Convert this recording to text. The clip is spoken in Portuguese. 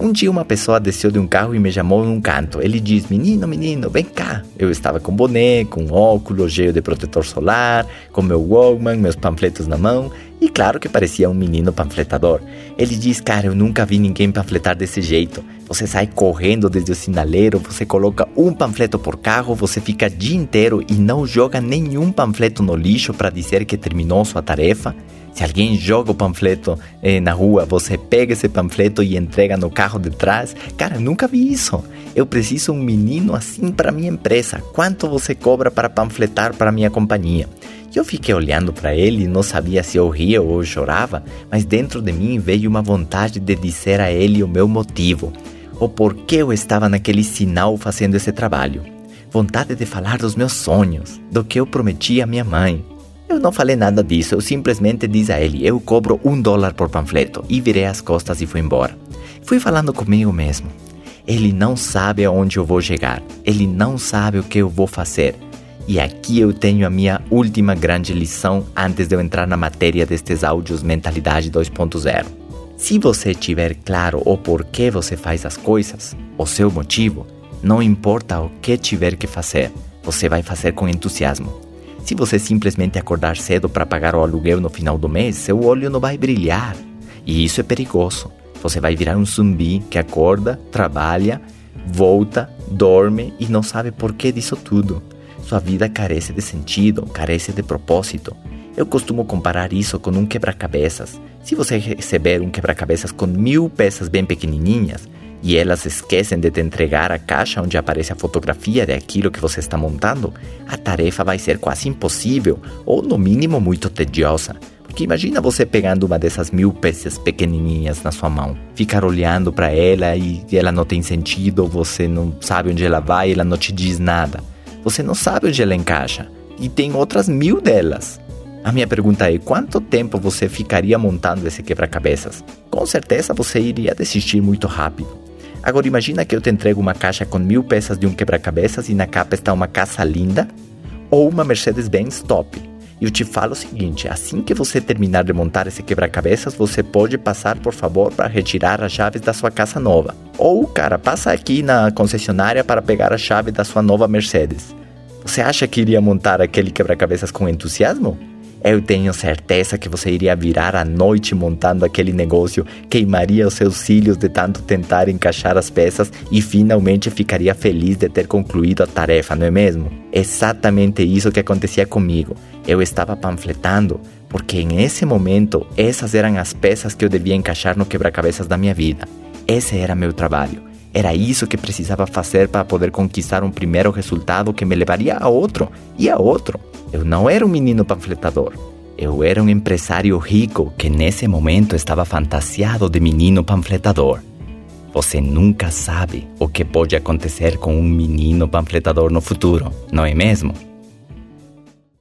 Um dia uma pessoa desceu de um carro e me chamou num canto. Ele diz: Menino, menino, vem cá. Eu estava com boné, com óculos, cheio de protetor solar, com meu Walkman, meus panfletos na mão e claro que parecia um menino panfletador. Ele diz: Cara, eu nunca vi ninguém panfletar desse jeito. Você sai correndo desde o sinaleiro, você coloca um panfleto por carro, você fica dia inteiro e não joga nenhum panfleto no lixo para dizer que terminou sua tarefa. Se alguém joga o panfleto eh, na rua, você pega esse panfleto e entrega no carro de trás. Cara, nunca vi isso. Eu preciso um menino assim para minha empresa. Quanto você cobra para panfletar para minha companhia? Eu fiquei olhando para ele e não sabia se eu ria ou chorava, mas dentro de mim veio uma vontade de dizer a ele o meu motivo, o porquê eu estava naquele sinal fazendo esse trabalho. Vontade de falar dos meus sonhos, do que eu prometi à minha mãe, eu não falei nada disso, eu simplesmente disse a ele: eu cobro um dólar por panfleto e virei as costas e fui embora. Fui falando comigo mesmo. Ele não sabe aonde eu vou chegar, ele não sabe o que eu vou fazer. E aqui eu tenho a minha última grande lição antes de eu entrar na matéria destes áudios Mentalidade 2.0. Se você tiver claro o porquê você faz as coisas, o seu motivo, não importa o que tiver que fazer, você vai fazer com entusiasmo. Se você simplesmente acordar cedo para pagar o aluguel no final do mês, seu olho não vai brilhar. E isso é perigoso. Você vai virar um zumbi que acorda, trabalha, volta, dorme e não sabe por que disso tudo. Sua vida carece de sentido, carece de propósito. Eu costumo comparar isso com um quebra-cabeças. Se você receber um quebra-cabeças com mil peças bem pequenininhas, e elas esquecem de te entregar a caixa onde aparece a fotografia daquilo que você está montando, a tarefa vai ser quase impossível ou, no mínimo, muito tediosa. Porque imagina você pegando uma dessas mil peças pequenininhas na sua mão, ficar olhando para ela e ela não tem sentido, você não sabe onde ela vai, ela não te diz nada. Você não sabe onde ela encaixa. E tem outras mil delas. A minha pergunta é: quanto tempo você ficaria montando esse quebra-cabeças? Com certeza você iria desistir muito rápido. Agora imagina que eu te entrego uma caixa com mil peças de um quebra-cabeças e na capa está uma caça linda ou uma Mercedes-Benz top. E eu te falo o seguinte: assim que você terminar de montar esse quebra-cabeças, você pode passar, por favor, para retirar as chaves da sua casa nova. Ou, cara, passa aqui na concessionária para pegar a chave da sua nova Mercedes. Você acha que iria montar aquele quebra-cabeças com entusiasmo? Eu tenho certeza que você iria virar à noite montando aquele negócio, queimaria os seus cílios de tanto tentar encaixar as peças e finalmente ficaria feliz de ter concluído a tarefa, não é mesmo? Exatamente isso que acontecia comigo. Eu estava panfletando porque em esse momento essas eram as peças que eu devia encaixar no quebra-cabeças da minha vida. Esse era meu trabalho. Era isso que precisava fazer para poder conquistar um primeiro resultado que me levaria a outro e a outro. Eu não era um menino panfletador. Eu era um empresário rico que nesse momento estava fantasiado de menino panfletador. Você nunca sabe o que pode acontecer com um menino panfletador no futuro, não é mesmo?